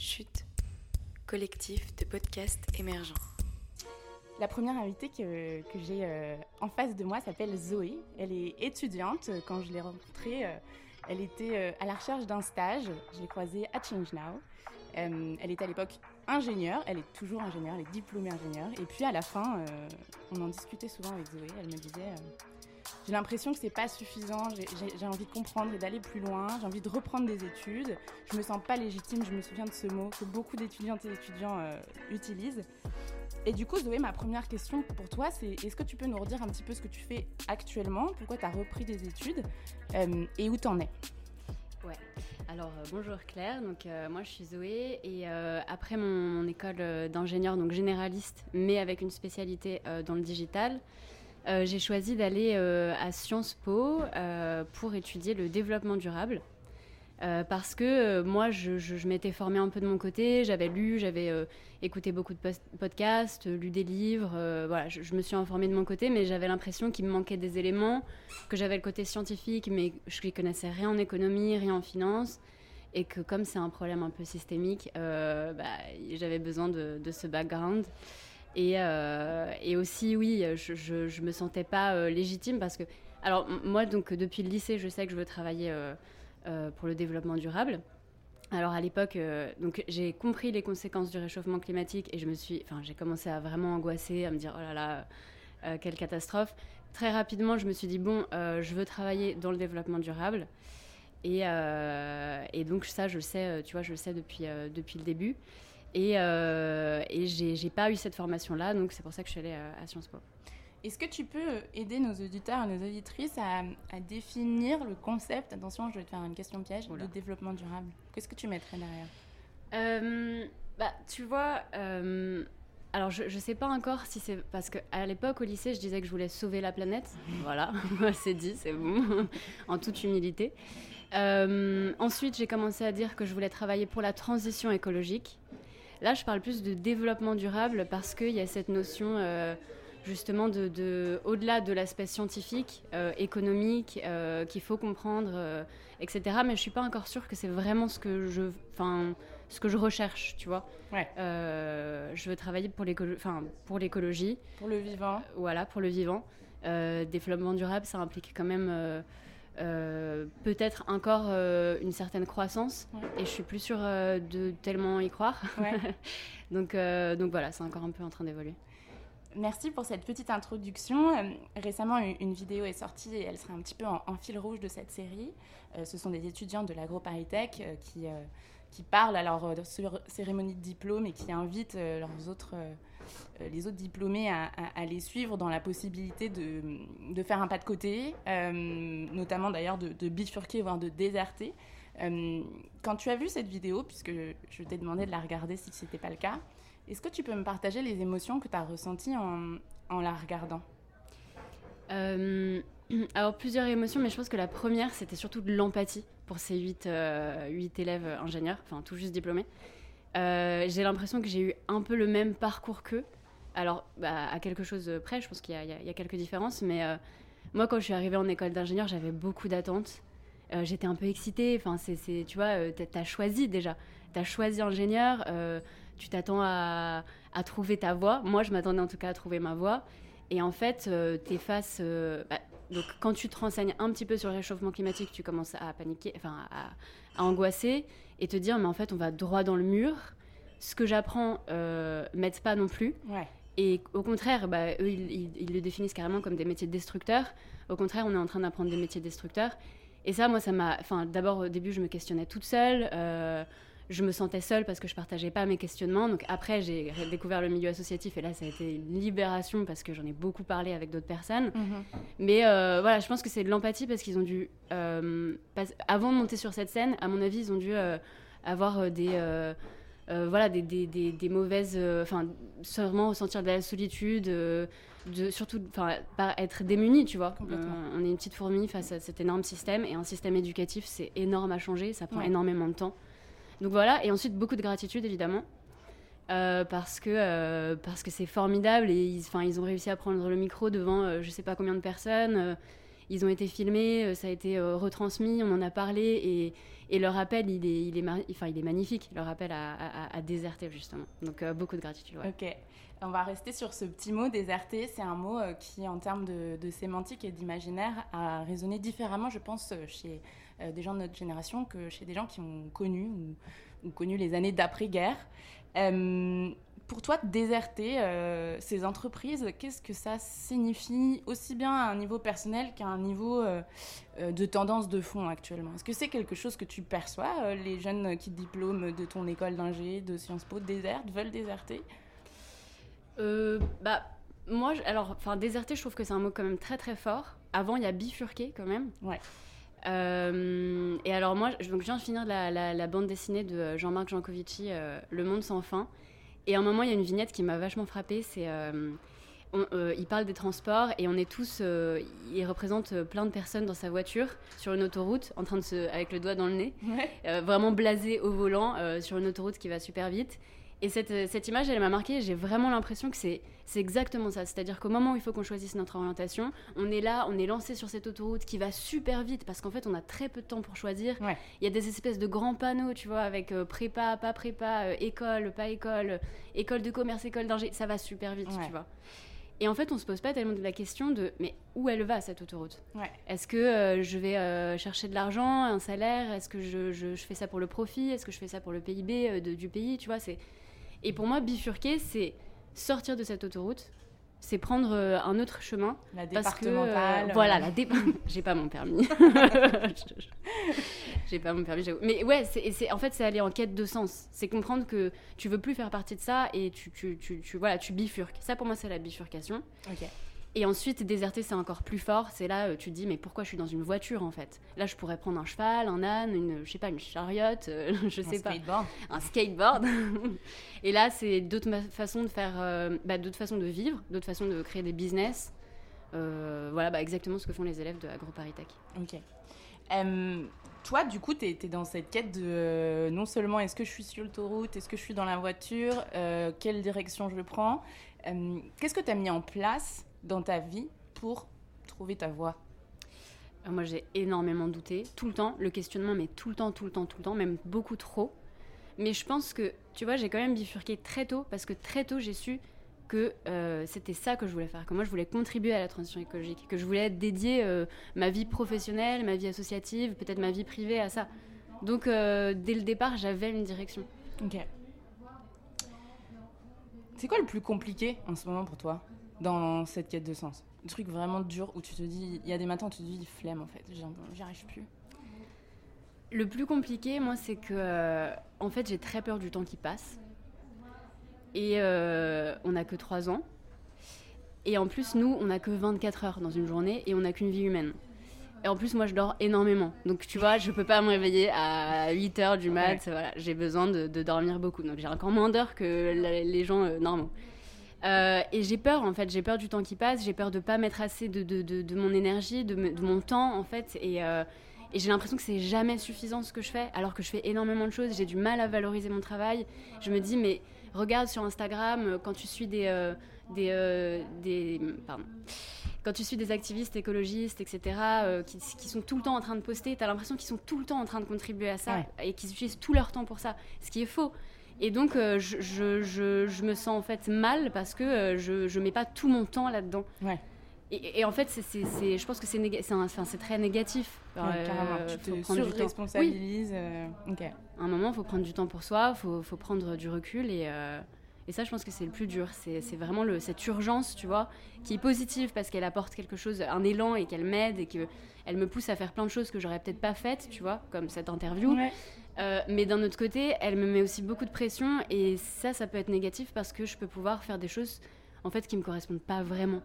Chute, collectif de podcasts émergents. La première invitée que, j'ai euh, en face de moi s'appelle Zoé. Elle est étudiante. Quand je l'ai rencontrée, euh, elle était euh, à la recherche d'un stage. Je l'ai croisée à Change Now. elle était à l'époque ingénieure. Elle est toujours ingénieure. Elle est diplômée ingénieure. Et puis à la fin, on en discutait souvent avec Zoé. Elle me disait j'ai l'impression que c'est pas suffisant, j'ai envie de comprendre et d'aller plus loin, j'ai envie de reprendre des études, je me sens pas légitime, je me souviens de ce mot que beaucoup d'étudiantes et étudiants euh, utilisent. Et du coup, Zoé, ma première question pour toi, c'est est-ce que tu peux nous redire un petit peu ce que tu fais actuellement, pourquoi tu as repris des études? Euh, et où tu en es? Ouais. Alors euh, bonjour Claire, donc moi je suis Zoé et après mon, mon école d'ingénieur donc généraliste mais avec une spécialité dans le digital, euh, j'ai choisi d'aller euh, à Sciences Po euh, pour étudier le développement durable. parce que moi, je, m'étais formée un peu de mon côté, j'avais lu, j'avais écouté beaucoup de podcasts, lu des livres, voilà, je, me suis informée de mon côté, mais j'avais l'impression qu'il me manquait des éléments, que j'avais le côté scientifique, mais je ne connaissais rien en économie, rien en finance, et que comme c'est un problème un peu systémique, bah, j'avais besoin de, de, ce background. Et, euh, et aussi, oui, je, je, me sentais pas euh, légitime parce que, alors moi, donc depuis le lycée, je sais que je veux travailler euh, pour le développement durable. Alors à l'époque, j'ai compris les conséquences du réchauffement climatique et je me suis, enfin, j'ai commencé à vraiment angoisser, à me dire oh là là, quelle catastrophe. Très rapidement, je me suis dit bon, je veux travailler dans le développement durable. Et, et, donc ça, je le sais, tu vois, je le sais depuis, depuis le début. Et, euh, et j'ai pas eu cette formation-là, donc c'est pour ça que je suis allée à, Sciences Po. Est-ce que tu peux aider nos auditeurs et nos auditrices à, à, définir le concept, attention, je vais te faire une question piège, de développement durable Qu'est-ce que tu mettrais derrière? Euh, bah, Tu vois, euh, alors je, je sais pas encore si c'est parce qu'à l'époque au lycée, je disais que je voulais sauver la planète. voilà, c'est dit, c'est bon, en toute humilité. ensuite, j'ai commencé à dire que je voulais travailler pour la transition écologique. Là, je parle plus de développement durable parce qu'il y a cette notion euh, justement de, au-delà de l'aspect scientifique, euh, économique, euh, qu'il faut comprendre, etc. Mais je suis pas encore sûre que c'est vraiment ce que je, enfin, ce que je recherche, tu vois. Ouais. je veux travailler pour enfin, pour l'écologie. Pour le vivant. Voilà, pour le vivant. développement durable, ça implique quand même euh, peut-être encore euh, une certaine croissance et je suis plus sûre euh, de tellement y croire. donc, donc voilà, c'est encore un peu en train d'évoluer. Merci pour cette petite introduction. récemment, une vidéo est sortie et elle sera un petit peu en, fil rouge de cette série. ce sont des étudiants de l'AgroParisTech qui, qui parlent alors sur cérémonie de diplôme et qui invitent leurs autres les autres diplômés à, les suivre dans la possibilité de, de faire un pas de côté, euh, notamment d'ailleurs de, bifurquer, voire de déserter. Euh, quand tu as vu cette vidéo, puisque je, t'ai demandé de la regarder si ce n'était pas le cas, est-ce que tu peux me partager les émotions que tu as ressenties en, en la regardant? Alors plusieurs émotions, mais je pense que la première, c'était surtout de l'empathie pour ces huit, huit élèves ingénieurs, enfin tout juste diplômés. Euh, j'ai l'impression que j'ai eu un peu le même parcours qu'eux. Alors, bah, à quelque chose près, je pense qu'il y, a quelques différences, mais euh, moi, quand je suis arrivée en école d'ingénieur, j'avais beaucoup d'attentes. Euh, j'étais un peu excitée. Enfin, c'est, tu vois, tu as choisi déjà. Tu as choisi ingénieur, tu t'attends à, trouver ta voie. Moi, je m'attendais en tout cas à trouver ma voie. Et en fait, tu es face. Bah, donc, quand tu te renseignes un petit peu sur le réchauffement climatique, tu commences à paniquer, enfin, à, angoisser et te dire, mais en fait, on va droit dans le mur. Ce que j'apprends euh, m'aide pas non plus. Et au contraire, bah, eux, ils, le définissent carrément comme des métiers destructeurs. Au contraire, on est en train d'apprendre des métiers destructeurs. Et ça, moi, ça m'a. Enfin, d'abord, au début, je me questionnais toute seule. Euh, je me sentais seule parce que je partageais pas mes questionnements. Donc après, j'ai découvert le milieu associatif et là, ça a été une libération parce que j'en ai beaucoup parlé avec d'autres personnes. Mhm. Mais euh, voilà, je pense que c'est de l'empathie parce qu'ils ont dû, euh, avant de monter sur cette scène, à mon avis, ils ont dû euh, avoir des, voilà, des, des, des, mauvaises, enfin, sûrement ressentir de la solitude. de, surtout enfin être démunis tu vois on est une petite fourmi face à cet énorme système et un système éducatif c'est énorme à changer ça prend énormément de temps donc voilà, et ensuite beaucoup de gratitude évidemment. Euh, parce que euh, parce que c'est formidable et ils, ils ont réussi à prendre le micro devant euh, je sais pas combien de personnes ils ont été filmés, ça a été retransmis, on en a parlé et, leur appel, il est, il est, enfin, il est magnifique, leur appel à, à, déserter justement. Donc beaucoup de gratitude. Ok. On va rester sur ce petit mot déserté. C'est un mot qui, en termes de sémantique et d'imaginaire, a résonné différemment, je pense, chez des gens de notre génération que chez des gens qui ont connu ou, ou connu les années d'après-guerre. Euh, pour toi, déserter euh, ces entreprises, qu'est-ce que ça signifie aussi bien à un niveau personnel qu'à un niveau euh, de tendance de fond actuellement? Est-ce que c'est quelque chose que tu perçois Les jeunes qui diplôment de ton école d'ingé, de Sciences Po, désertent, veulent déserter? Bah, Moi, alors, enfin, déserter, je trouve que c'est un mot quand même très très fort. Avant, il y a bifurquer quand même. Ouais. Euh, et alors moi, donc je viens de finir la, bande dessinée de Jean-Marc Jancovici, euh, Le Monde sans fin. Et à un moment, il y a une vignette qui m'a vachement frappée. C'est, euh, il parle des transports et on est tous, il représente plein de personnes dans sa voiture sur une autoroute, en train de se, avec le doigt dans le nez, vraiment blasé au volant sur une autoroute qui va super vite. Et cette, cette image, elle m'a marquée. J'ai vraiment l'impression que c'est exactement ça. C'est-à-dire qu'au moment où il faut qu'on choisisse notre orientation, on est là, on est lancé sur cette autoroute qui va super vite parce qu'en fait, on a très peu de temps pour choisir. Il y a des espèces de grands panneaux, tu vois, avec euh, prépa, pas prépa, euh, école, pas école, école de commerce, école d'ingé. Ça va super vite, tu vois. Et en fait, on se pose pas tellement de la question de mais où elle va cette autoroute? Est-ce que euh, je vais chercher de l'argent, un salaire? Est-ce que je, je, fais ça pour le profit? Est-ce que je fais ça pour le PIB du pays? Tu vois, c'est et pour moi, bifurquer, c'est sortir de cette autoroute, c'est prendre euh, un autre chemin. La départementale. Euh, voilà, la dé... j'ai pas mon permis. j'ai pas mon permis, Mais ouais, c'est, en fait, c'est aller en quête de sens. C'est comprendre que tu veux plus faire partie de ça et tu, tu, tu, tu voilà, tu bifurques. Ça, pour moi, c'est la bifurcation. Ok. Et ensuite, déserter, c'est encore plus fort. C'est là, euh, tu te dis, mais pourquoi je suis dans une voiture en fait? Là, je pourrais prendre un cheval, un âne, une, je sais pas, une chariote, euh, je sais pas, skateboard. un skateboard. et là, c'est d'autres façons de faire, euh, bah, d'autres façons de vivre, d'autres façons de créer des business. voilà, bah, exactement ce que font les élèves de AgroParisTech. Ok. toi, du coup, tu es, dans cette quête de non seulement est-ce que je suis sur l'autoroute, est-ce que je suis dans la voiture, quelle direction je prends? Qu'est-ce que tu as mis en place dans ta vie pour trouver ta voie euh, Moi, j'ai énormément douté, tout le temps, le questionnement, mais tout le temps, tout le temps, tout le temps, même beaucoup trop. Mais je pense que, tu vois, j'ai quand même bifurqué très tôt, parce que très tôt, j'ai su que euh, c'était ça que je voulais faire, que moi je voulais contribuer à la transition écologique, que je voulais dédier euh, ma vie professionnelle, ma vie associative, peut-être ma vie privée à ça. Donc dès le départ, j'avais une direction. Ok. C'est quoi le plus compliqué en ce moment pour toi? Dans cette quête de sens. Un truc vraiment dur où tu te dis, il y a des matins où tu te dis flemme en fait, j'y arrive plus. Le plus compliqué, moi, c'est que euh, en fait, j'ai très peur du temps qui passe. Et euh, on n'a que 3 ans. Et en plus, nous, on n'a que 24 heures dans une journée et on n'a qu'une vie humaine. Et en plus, moi, je dors énormément. Donc, tu vois, je peux pas me réveiller à 8 heures du mat. Voilà, j'ai besoin de, dormir beaucoup. Donc, j'ai encore moins d'heures que les gens euh, normaux. Euh, et j'ai peur, en fait, j'ai peur du temps qui passe, j'ai peur de pas mettre assez de, de, de, mon énergie, de, mon temps, en fait. Et, euh, et j'ai l'impression que c'est jamais suffisant ce que je fais, alors que je fais énormément de choses. J'ai du mal à valoriser mon travail. Je me dis, mais regarde sur Instagram, euh, quand tu suis des. des, des pardon. Quand tu suis des activistes écologistes, etc., qui, qui, sont tout le temps en train de poster, tu as l'impression qu'ils sont tout le temps en train de contribuer à ça et qu'ils utilisent tout leur temps pour ça. Ce qui est faux. Et donc, euh, je, je, je, me sens en fait mal parce que euh, je ne mets pas tout mon temps là-dedans. Ouais. Et, en fait, c'est, je pense que c'est, très négatif. Ouais, euh, carrément. Tu te surresponsabilises. Oui. À un moment, il faut prendre du temps pour soi, il faut, faut, prendre du recul. Et, et ça, je pense que c'est le plus dur. C'est, vraiment le, cette urgence, tu vois, qui est positive parce qu'elle apporte quelque chose, un élan et qu'elle m'aide et qu'elle me pousse à faire plein de choses que j'aurais peut-être pas faites, tu vois, comme cette interview. Ouais. Euh, mais d'un autre côté, elle me met aussi beaucoup de pression et ça, ça peut être négatif parce que je peux pouvoir faire des choses en fait qui me correspondent pas vraiment.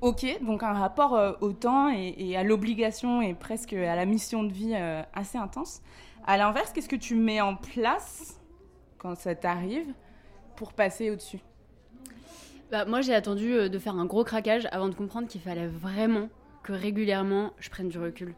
Ok, donc un rapport euh, au temps et, à l'obligation et presque à la mission de vie euh, assez intense. À l'inverse, qu'est-ce que tu mets en place quand ça t'arrive pour passer au-dessus? Bah, Moi, j'ai attendu de faire un gros craquage avant de comprendre qu'il fallait vraiment que régulièrement je prenne du recul.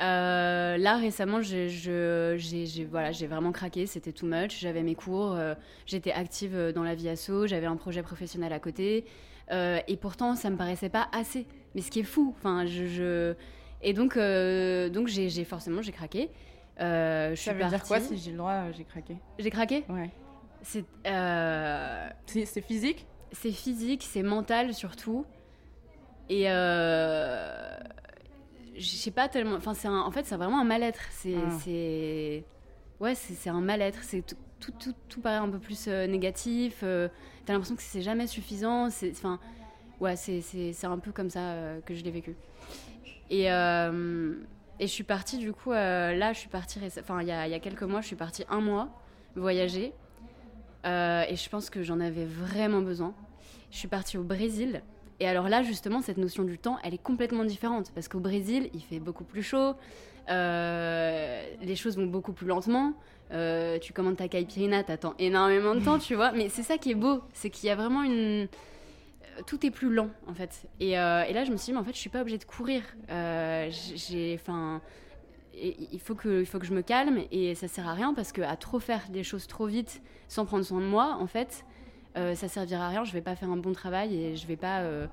Euh, là récemment, j'ai voilà, vraiment craqué, c'était too much. J'avais mes cours, euh, j'étais active euh, dans la vie asso, j'avais un projet professionnel à côté. Euh, et pourtant, ça me paraissait pas assez. Mais ce qui est fou. Enfin, je, je... Et donc, donc j'ai forcément, j'ai craqué. Je Ça suis veut dire quoi si j'ai le droit J'ai craqué. J'ai craqué Ouais. C'est C'est physique? C'est physique, c'est mental surtout. Et je sais pas tellement. Enfin, c'est en fait, c'est vraiment un mal-être. C'est, Ah. ouais, c'est, un mal-être. C'est tout, tout, tout, tout paraît un peu plus euh, négatif. euh, T'as l'impression que c'est jamais suffisant. C'est, enfin, ouais, c'est, c'est, c'est un peu comme ça euh, que je l'ai vécu. Et et je suis partie du coup. là, je suis partie. Enfin, il y a, il y a quelques mois, je suis partie un mois voyager. Et je pense que j'en avais vraiment besoin. Je suis partie au Brésil. Et alors là, justement, cette notion du temps, elle est complètement différente. Parce qu'au Brésil, il fait beaucoup plus chaud. euh, les choses vont beaucoup plus lentement. euh, tu commandes ta caipirinha, t'attends énormément de temps, tu vois. Mais c'est ça qui est beau. C'est qu'il y a vraiment une... euh, Tout est plus lent, en fait. Et, et là, je me suis dit, mais en fait, je suis pas obligée de courir. J'ai... Enfin... Il faut, que, il faut que je me calme et ça sert à rien parce que à trop faire des choses trop vite sans prendre soin de moi, en fait, euh, ça servira à rien. Je vais pas faire un bon travail et je vais pas euh,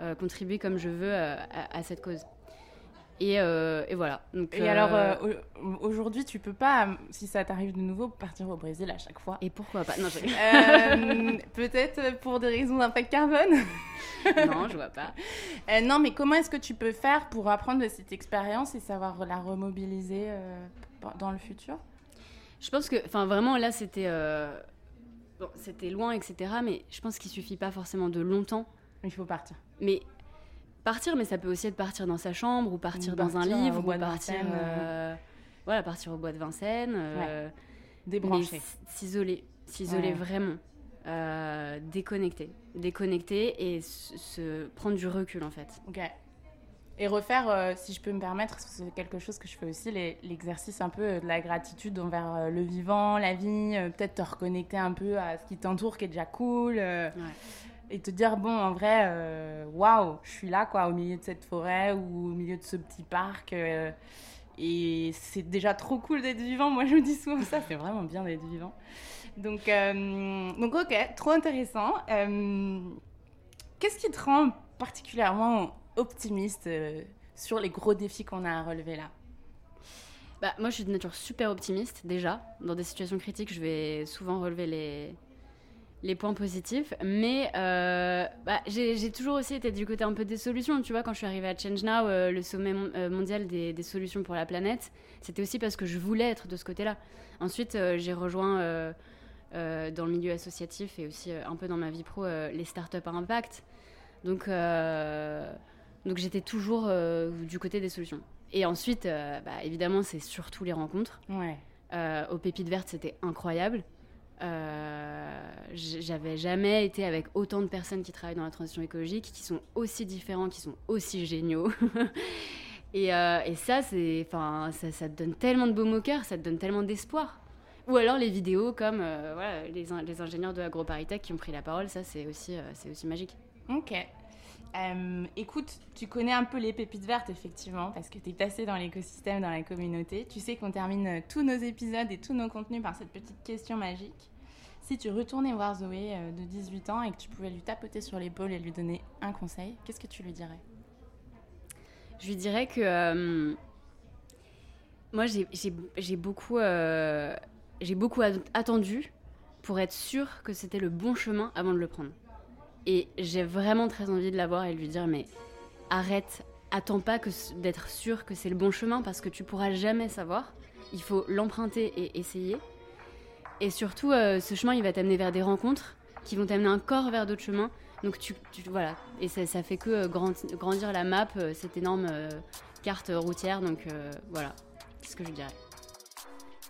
euh, contribuer comme je veux euh, à, à cette cause. Et, euh, et voilà. Donc, Et euh, alors, euh, au- aujourd'hui, tu peux pas, si ça t'arrive de nouveau, partir au Brésil à chaque fois. et pourquoi pas? Non, je... Peut-être pour des raisons d'impact carbone? non, je vois pas. Non, mais comment est-ce que tu peux faire pour apprendre de cette expérience et savoir la remobiliser dans le futur? Je pense que, enfin, vraiment, là, c'était, bon, c'était loin, etc. Mais je pense qu'il suffit pas forcément de longtemps. Il faut partir. Mais partir, mais ça peut aussi être partir dans sa chambre ou partir Ou dans un partir, livre au bois ou de partir, euh, voilà, partir au bois de Vincennes. euh, Débrancher. s'isoler, s'isoler Ouais. vraiment, euh, déconnecter, déconnecter et se, se prendre du recul en fait. Ok. Et refaire, euh, si je peux me permettre, c'est quelque chose que je fais aussi, l'exercice un peu euh, de la gratitude envers euh, le vivant, la vie, euh, peut-être te reconnecter un peu à ce qui t'entoure, qui est déjà cool, euh, Ouais. et te dire, bon, en vrai, waouh, je suis là, quoi, au milieu de cette forêt ou au milieu de ce petit parc. et c'est déjà trop cool d'être vivant. Moi, je me dis souvent ça, c'est vraiment bien d'être vivant. Donc, donc ok, trop intéressant. Qu'est-ce qui te rend particulièrement optimiste euh, sur les gros défis qu'on a à relever là Bah, moi je suis de nature super optimiste déjà. Dans des situations critiques, je vais souvent relever les, les points positifs. Mais euh, bah, j'ai toujours aussi été du côté un peu des solutions. Tu vois, quand je suis arrivée à Change Now, euh, le sommet mon- mondial des, des solutions pour la planète, c'était aussi parce que je voulais être de ce côté-là. Ensuite, j'ai rejoint dans le milieu associatif et aussi un peu dans ma vie pro les startups à impact. Donc, donc j'étais toujours euh, du côté des solutions. Et ensuite, euh, bah, évidemment, c'est surtout les rencontres. Ouais. Euh, au Pépites Vertes, c'était incroyable. Euh, J'avais jamais été avec autant de personnes qui travaillent dans la transition écologique, qui sont aussi différents, qui sont aussi géniaux. et, et ça, c'est, ça, ça te donne tellement de baume au cœur, ça te donne tellement d'espoir. Ou alors les vidéos comme voilà, les, in- les ingénieurs de AgroParisTech qui ont pris la parole, ça c'est aussi, c'est aussi magique. Ok. Euh, écoute, tu connais un peu les pépites vertes, effectivement, parce que tu es passé dans l'écosystème, dans la communauté. Tu sais qu'on termine euh, tous nos épisodes et tous nos contenus par cette petite question magique. Si tu retournais voir Zoé euh, de 18 ans et que tu pouvais lui tapoter sur l'épaule et lui donner un conseil, qu'est-ce que tu lui dirais? Je lui dirais que moi j'ai- beaucoup, beaucoup at- attendu pour être sûre que c'était le bon chemin avant de le prendre. Et j'ai vraiment très envie de la voir et de lui dire mais arrête, attends pas d'être sûre que c'est le bon chemin parce que tu pourras jamais savoir. Il faut l'emprunter et essayer. Et surtout, euh, ce chemin, il va t'amener vers des rencontres qui vont t'amener encore vers d'autres chemins. Donc tu, voilà, et ça, fait que euh, grandi- grandir la map, euh, cette énorme carte routière. Donc voilà, c'est ce que je dirais.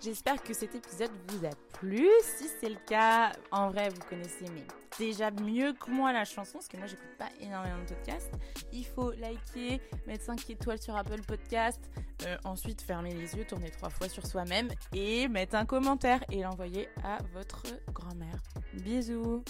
J'espère que cet épisode vous a plu. Si c'est le cas, en vrai, vous connaissez mais déjà mieux que moi la chanson, parce que moi j'écoute pas énormément de podcasts. Il faut liker, mettre 5 étoiles sur Apple Podcast, euh, ensuite fermer les yeux, tourner trois fois sur soi-même et mettre un commentaire et l'envoyer à votre grand-mère. Bisous